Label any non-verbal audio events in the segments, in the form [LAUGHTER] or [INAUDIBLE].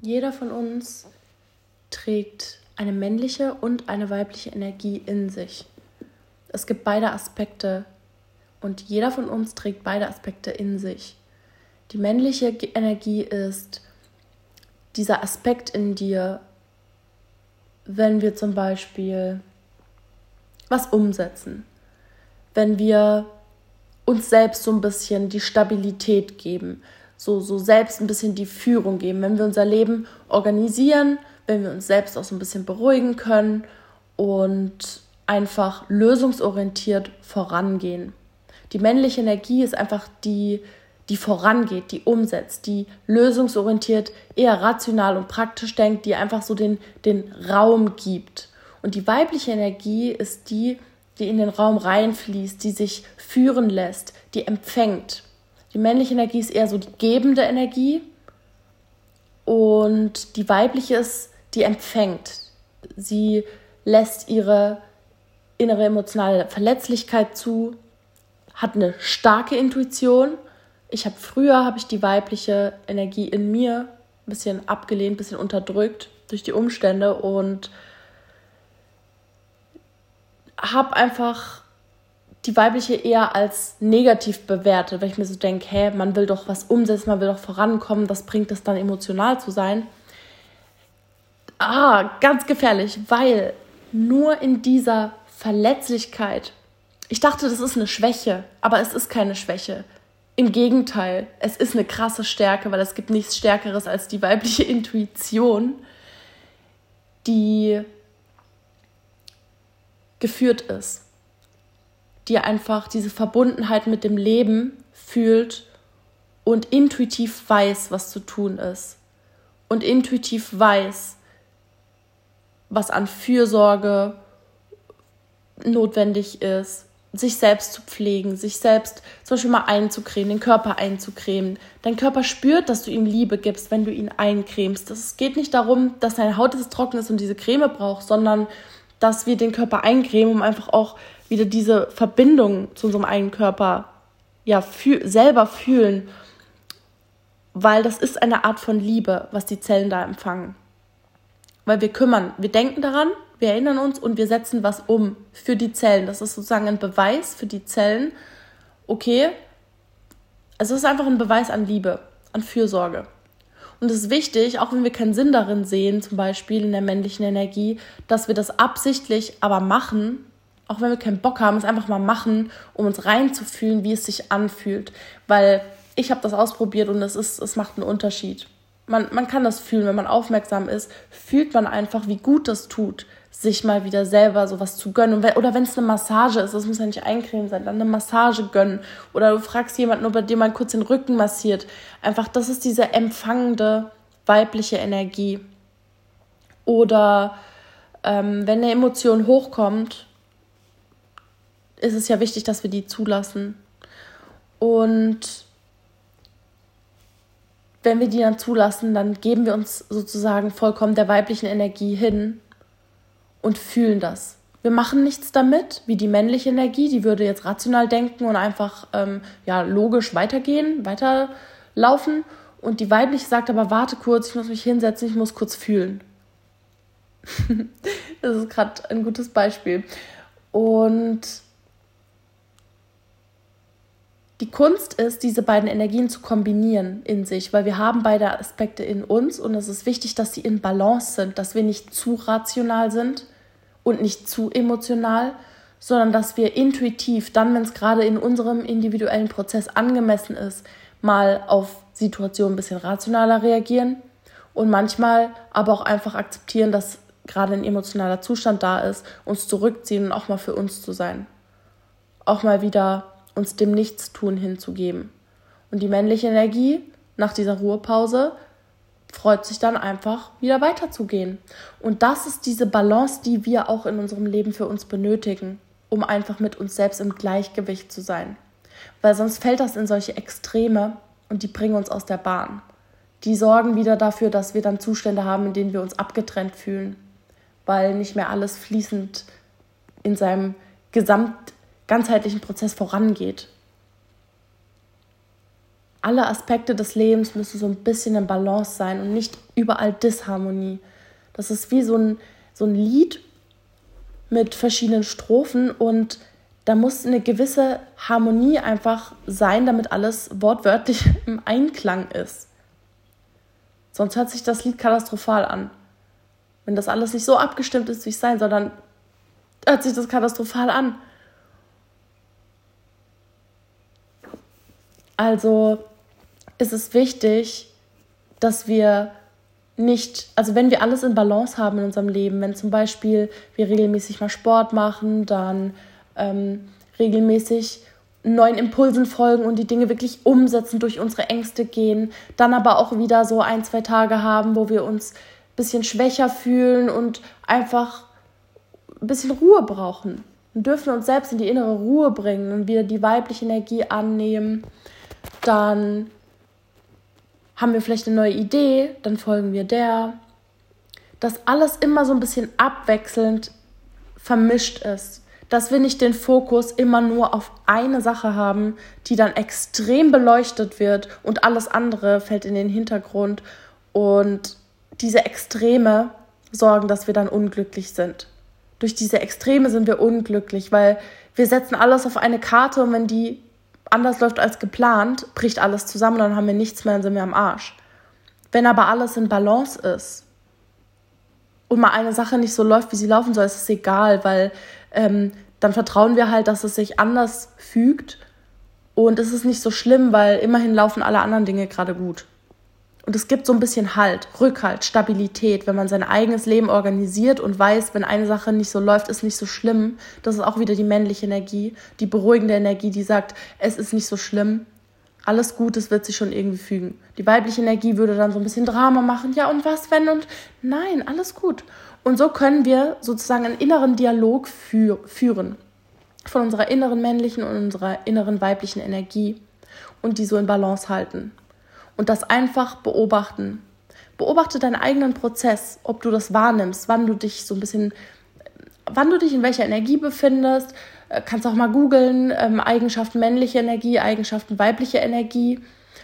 Jeder von uns trägt eine männliche und eine weibliche Energie in sich. Es gibt beide Aspekte und jeder von uns trägt beide Aspekte in sich. Die männliche Energie ist dieser Aspekt in dir, wenn wir zum Beispiel was umsetzen, wenn wir uns selbst so ein bisschen die Stabilität geben, so, so selbst ein bisschen die Führung geben, wenn wir unser Leben organisieren, wenn wir uns selbst auch so ein bisschen beruhigen können und einfach lösungsorientiert vorangehen. Die männliche Energie ist einfach die, die vorangeht, die umsetzt, die lösungsorientiert, eher rational und praktisch denkt, die einfach so den, den Raum gibt. Und die weibliche Energie ist die, die in den Raum reinfließt, die sich führen lässt, die empfängt. Die männliche Energie ist eher so die gebende Energie und die weibliche ist, die empfängt. Sie lässt ihre innere emotionale Verletzlichkeit zu, hat eine starke Intuition. Ich habe früher habe ich die weibliche Energie in mir ein bisschen abgelehnt, ein bisschen unterdrückt durch die Umstände und habe einfach die weibliche eher als negativ bewertet, weil ich mir so denke, hä, man will doch was umsetzen, man will doch vorankommen, was bringt es dann emotional zu sein? Ah, ganz gefährlich, weil nur in dieser Verletzlichkeit ich dachte, das ist eine Schwäche, aber es ist keine Schwäche. Im Gegenteil, es ist eine krasse Stärke, weil es gibt nichts Stärkeres als die weibliche Intuition, die geführt ist, die einfach diese Verbundenheit mit dem Leben fühlt und intuitiv weiß, was zu tun ist. Und intuitiv weiß, was an Fürsorge notwendig ist, sich selbst zu pflegen, sich selbst zum Beispiel mal einzucremen, den Körper einzucremen. Dein Körper spürt, dass du ihm Liebe gibst, wenn du ihn eincremst. Es geht nicht darum, dass deine Haut jetzt trocken ist und diese Creme braucht, sondern dass wir den Körper eincremen, um einfach auch wieder diese Verbindung zu unserem eigenen Körper ja, fühl selber fühlen. Weil das ist eine Art von Liebe, was die Zellen da empfangen. Weil wir kümmern, wir denken daran, wir erinnern uns und wir setzen was um für die Zellen. Das ist sozusagen ein Beweis für die Zellen. Okay, also es ist einfach ein Beweis an Liebe, an Fürsorge. Und es ist wichtig, auch wenn wir keinen Sinn darin sehen, zum Beispiel in der männlichen Energie, dass wir das absichtlich aber machen, auch wenn wir keinen Bock haben, es einfach mal machen, um uns reinzufühlen, wie es sich anfühlt. Weil ich habe das ausprobiert und es, ist, es macht einen Unterschied. Man, man kann das fühlen, wenn man aufmerksam ist, fühlt man einfach, wie gut das tut, sich mal wieder selber sowas zu gönnen. Oder wenn es eine Massage ist, das muss ja nicht eincremen sein, dann eine Massage gönnen. Oder du fragst jemanden, ob er dir mal kurz den Rücken massiert. Einfach, das ist diese empfangende weibliche Energie. Oder ähm, wenn eine Emotion hochkommt, ist es ja wichtig, dass wir die zulassen. Und wenn wir die dann zulassen, dann geben wir uns sozusagen vollkommen der weiblichen Energie hin und fühlen das. Wir machen nichts damit, wie die männliche Energie, die würde jetzt rational denken und einfach ähm, ja, logisch weitergehen, weiterlaufen. Und die weibliche sagt aber, warte kurz, ich muss mich hinsetzen, ich muss kurz fühlen. [LAUGHS] das ist gerade ein gutes Beispiel. Und die Kunst ist, diese beiden Energien zu kombinieren in sich, weil wir haben beide Aspekte in uns und es ist wichtig, dass sie in Balance sind, dass wir nicht zu rational sind und nicht zu emotional, sondern dass wir intuitiv, dann, wenn es gerade in unserem individuellen Prozess angemessen ist, mal auf Situationen ein bisschen rationaler reagieren und manchmal aber auch einfach akzeptieren, dass gerade ein emotionaler Zustand da ist, uns zurückziehen und auch mal für uns zu sein. Auch mal wieder uns dem Nichtstun hinzugeben. Und die männliche Energie nach dieser Ruhepause freut sich dann einfach wieder weiterzugehen. Und das ist diese Balance, die wir auch in unserem Leben für uns benötigen, um einfach mit uns selbst im Gleichgewicht zu sein. Weil sonst fällt das in solche Extreme und die bringen uns aus der Bahn. Die sorgen wieder dafür, dass wir dann Zustände haben, in denen wir uns abgetrennt fühlen, weil nicht mehr alles fließend in seinem gesamt ganzheitlichen Prozess vorangeht. alle Aspekte des Lebens müssen so ein bisschen in Balance sein und nicht überall Disharmonie. Das ist wie so ein, so ein Lied mit verschiedenen Strophen und da muss eine gewisse Harmonie einfach sein, damit alles wortwörtlich [LAUGHS] im Einklang ist. Sonst hört sich das Lied katastrophal an. Wenn das alles nicht so abgestimmt ist, wie es sein soll, dann hört sich das katastrophal an. Also ist es wichtig, dass wir nicht, also wenn wir alles in Balance haben in unserem Leben, wenn zum Beispiel wir regelmäßig mal Sport machen, dann ähm, regelmäßig neuen Impulsen folgen und die Dinge wirklich umsetzen, durch unsere Ängste gehen, dann aber auch wieder so ein, zwei Tage haben, wo wir uns ein bisschen schwächer fühlen und einfach ein bisschen Ruhe brauchen. Wir dürfen uns selbst in die innere Ruhe bringen und wieder die weibliche Energie annehmen dann haben wir vielleicht eine neue Idee, dann folgen wir der. Dass alles immer so ein bisschen abwechselnd vermischt ist. Dass wir nicht den Fokus immer nur auf eine Sache haben, die dann extrem beleuchtet wird und alles andere fällt in den Hintergrund. Und diese Extreme sorgen, dass wir dann unglücklich sind. Durch diese Extreme sind wir unglücklich, weil wir setzen alles auf eine Karte und wenn die anders läuft als geplant, bricht alles zusammen, dann haben wir nichts mehr, dann sind wir am Arsch. Wenn aber alles in Balance ist und mal eine Sache nicht so läuft, wie sie laufen soll, ist es egal, weil ähm, dann vertrauen wir halt, dass es sich anders fügt und es ist nicht so schlimm, weil immerhin laufen alle anderen Dinge gerade gut. Und es gibt so ein bisschen Halt, Rückhalt, Stabilität, wenn man sein eigenes Leben organisiert und weiß, wenn eine Sache nicht so läuft, ist nicht so schlimm. Das ist auch wieder die männliche Energie, die beruhigende Energie, die sagt, es ist nicht so schlimm. Alles gut, es wird sich schon irgendwie fügen. Die weibliche Energie würde dann so ein bisschen Drama machen. Ja, und was, wenn? Und nein, alles gut. Und so können wir sozusagen einen inneren Dialog für, führen von unserer inneren männlichen und unserer inneren weiblichen Energie und die so in Balance halten und das einfach beobachten. Beobachte deinen eigenen Prozess, ob du das wahrnimmst, wann du dich so ein bisschen, wann du dich in welcher Energie befindest. Äh, kannst auch mal googeln, ähm, Eigenschaften männliche Energie, Eigenschaften weibliche Energie.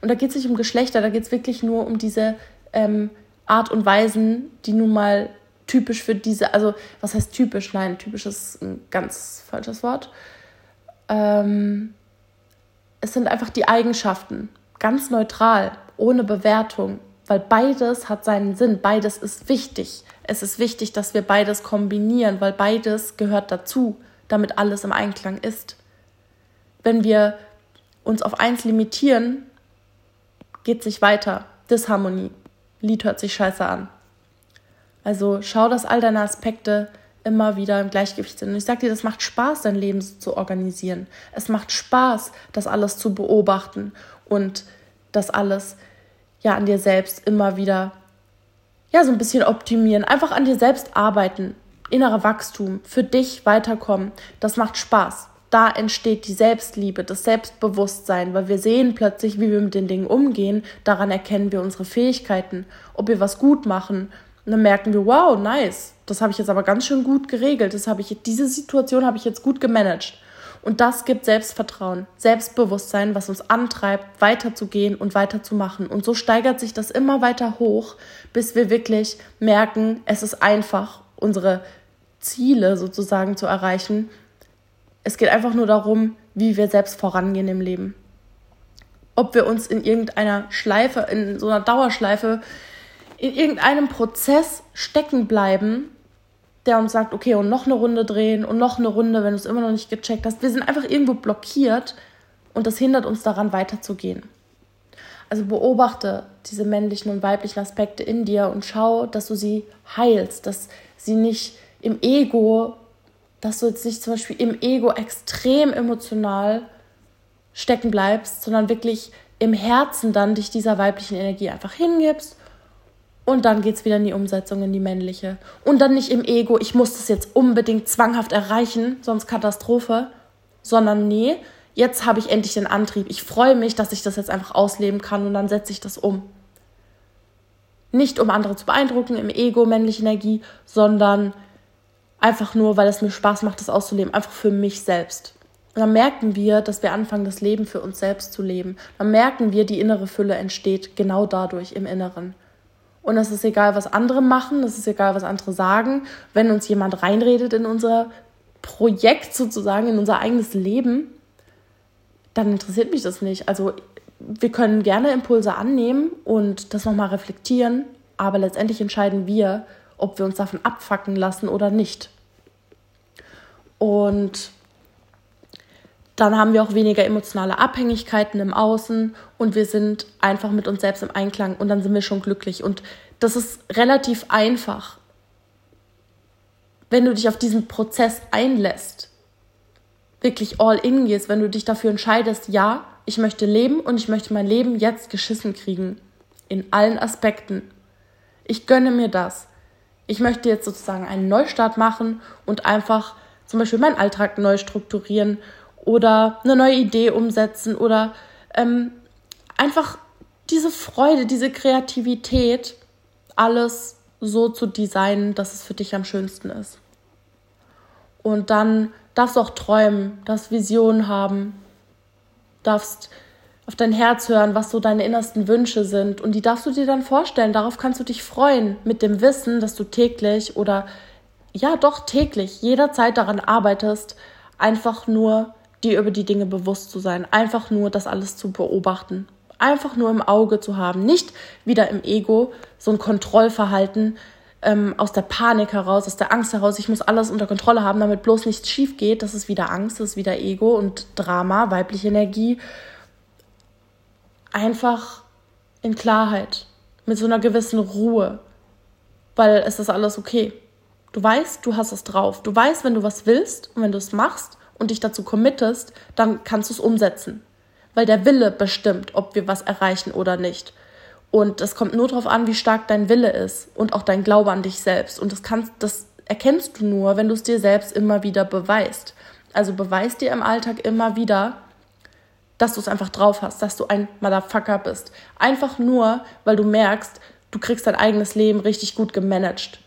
Und da geht es nicht um Geschlechter, da geht es wirklich nur um diese ähm, Art und Weisen, die nun mal typisch für diese, also was heißt typisch? Nein, typisch ist ein ganz falsches Wort. Ähm, es sind einfach die Eigenschaften ganz neutral, ohne Bewertung, weil beides hat seinen Sinn, beides ist wichtig. Es ist wichtig, dass wir beides kombinieren, weil beides gehört dazu, damit alles im Einklang ist. Wenn wir uns auf eins limitieren, geht sich weiter. Disharmonie. Lied hört sich scheiße an. Also schau, dass all deine Aspekte immer wieder im Gleichgewicht sind. Und ich sage dir, das macht Spaß, dein Leben zu organisieren. Es macht Spaß, das alles zu beobachten und das alles ja an dir selbst immer wieder ja so ein bisschen optimieren, einfach an dir selbst arbeiten, innerer Wachstum, für dich weiterkommen. Das macht Spaß. Da entsteht die Selbstliebe, das Selbstbewusstsein, weil wir sehen plötzlich, wie wir mit den Dingen umgehen. Daran erkennen wir unsere Fähigkeiten, ob wir was gut machen. Und dann merken wir, wow, nice, das habe ich jetzt aber ganz schön gut geregelt. Das habe ich, diese Situation habe ich jetzt gut gemanagt. Und das gibt Selbstvertrauen, Selbstbewusstsein, was uns antreibt, weiterzugehen und weiterzumachen. Und so steigert sich das immer weiter hoch, bis wir wirklich merken, es ist einfach, unsere Ziele sozusagen zu erreichen. Es geht einfach nur darum, wie wir selbst vorangehen im Leben. Ob wir uns in irgendeiner Schleife, in so einer Dauerschleife, in irgendeinem Prozess stecken bleiben, der uns sagt, okay, und noch eine Runde drehen und noch eine Runde, wenn du es immer noch nicht gecheckt hast. Wir sind einfach irgendwo blockiert und das hindert uns daran, weiterzugehen. Also beobachte diese männlichen und weiblichen Aspekte in dir und schau, dass du sie heilst, dass sie nicht im Ego, dass du jetzt nicht zum Beispiel im Ego extrem emotional stecken bleibst, sondern wirklich im Herzen dann dich dieser weiblichen Energie einfach hingibst und dann geht es wieder in die Umsetzung, in die männliche. Und dann nicht im Ego, ich muss das jetzt unbedingt zwanghaft erreichen, sonst Katastrophe. Sondern nee, jetzt habe ich endlich den Antrieb. Ich freue mich, dass ich das jetzt einfach ausleben kann und dann setze ich das um. Nicht um andere zu beeindrucken im Ego, männliche Energie, sondern einfach nur, weil es mir Spaß macht, das auszuleben. Einfach für mich selbst. dann merken wir, dass wir anfangen, das Leben für uns selbst zu leben. Dann merken wir, die innere Fülle entsteht genau dadurch im Inneren. Und es ist egal, was andere machen, es ist egal, was andere sagen. Wenn uns jemand reinredet in unser Projekt sozusagen, in unser eigenes Leben, dann interessiert mich das nicht. Also wir können gerne Impulse annehmen und das nochmal reflektieren, aber letztendlich entscheiden wir, ob wir uns davon abfacken lassen oder nicht. Und dann haben wir auch weniger emotionale Abhängigkeiten im Außen und wir sind einfach mit uns selbst im Einklang und dann sind wir schon glücklich. Und das ist relativ einfach, wenn du dich auf diesen Prozess einlässt, wirklich all in gehst, wenn du dich dafür entscheidest, ja, ich möchte leben und ich möchte mein Leben jetzt geschissen kriegen. In allen Aspekten. Ich gönne mir das. Ich möchte jetzt sozusagen einen Neustart machen und einfach zum Beispiel meinen Alltag neu strukturieren oder eine neue Idee umsetzen oder ähm, einfach diese Freude, diese Kreativität, alles so zu designen, dass es für dich am schönsten ist. Und dann darfst du auch träumen, darfst Visionen haben, darfst auf dein Herz hören, was so deine innersten Wünsche sind. Und die darfst du dir dann vorstellen. Darauf kannst du dich freuen, mit dem Wissen, dass du täglich oder ja doch täglich jederzeit daran arbeitest, einfach nur dir über die Dinge bewusst zu sein, einfach nur das alles zu beobachten, einfach nur im Auge zu haben, nicht wieder im Ego so ein Kontrollverhalten ähm, aus der Panik heraus, aus der Angst heraus, ich muss alles unter Kontrolle haben, damit bloß nichts schief geht, das ist wieder Angst, das ist wieder Ego und Drama, weibliche Energie. Einfach in Klarheit, mit so einer gewissen Ruhe, weil es ist alles okay. Du weißt, du hast es drauf. Du weißt, wenn du was willst und wenn du es machst, und dich dazu committest, dann kannst du es umsetzen. Weil der Wille bestimmt, ob wir was erreichen oder nicht. Und es kommt nur darauf an, wie stark dein Wille ist und auch dein Glaube an dich selbst. Und das kannst, das erkennst du nur, wenn du es dir selbst immer wieder beweist. Also beweis dir im Alltag immer wieder, dass du es einfach drauf hast, dass du ein Motherfucker bist. Einfach nur, weil du merkst, du kriegst dein eigenes Leben richtig gut gemanagt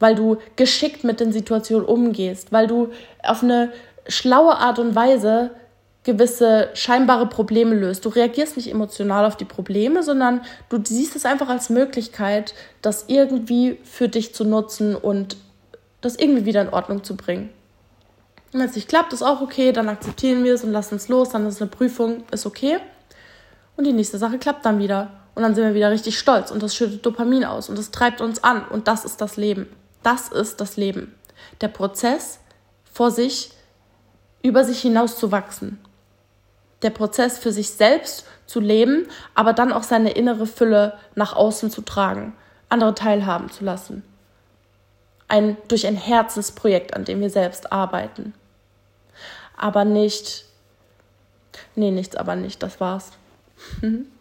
weil du geschickt mit den Situationen umgehst, weil du auf eine schlaue Art und Weise gewisse scheinbare Probleme löst. Du reagierst nicht emotional auf die Probleme, sondern du siehst es einfach als Möglichkeit, das irgendwie für dich zu nutzen und das irgendwie wieder in Ordnung zu bringen. Und wenn es nicht klappt, ist auch okay, dann akzeptieren wir es und lassen es los, dann ist eine Prüfung, ist okay. Und die nächste Sache klappt dann wieder. Und dann sind wir wieder richtig stolz und das schüttet Dopamin aus und das treibt uns an und das ist das Leben. Das ist das Leben. Der Prozess, vor sich, über sich hinaus zu wachsen. Der Prozess für sich selbst zu leben, aber dann auch seine innere Fülle nach außen zu tragen, andere teilhaben zu lassen. Ein, durch ein Herzensprojekt, an dem wir selbst arbeiten. Aber nicht, nee, nichts, aber nicht, das war's. [LAUGHS]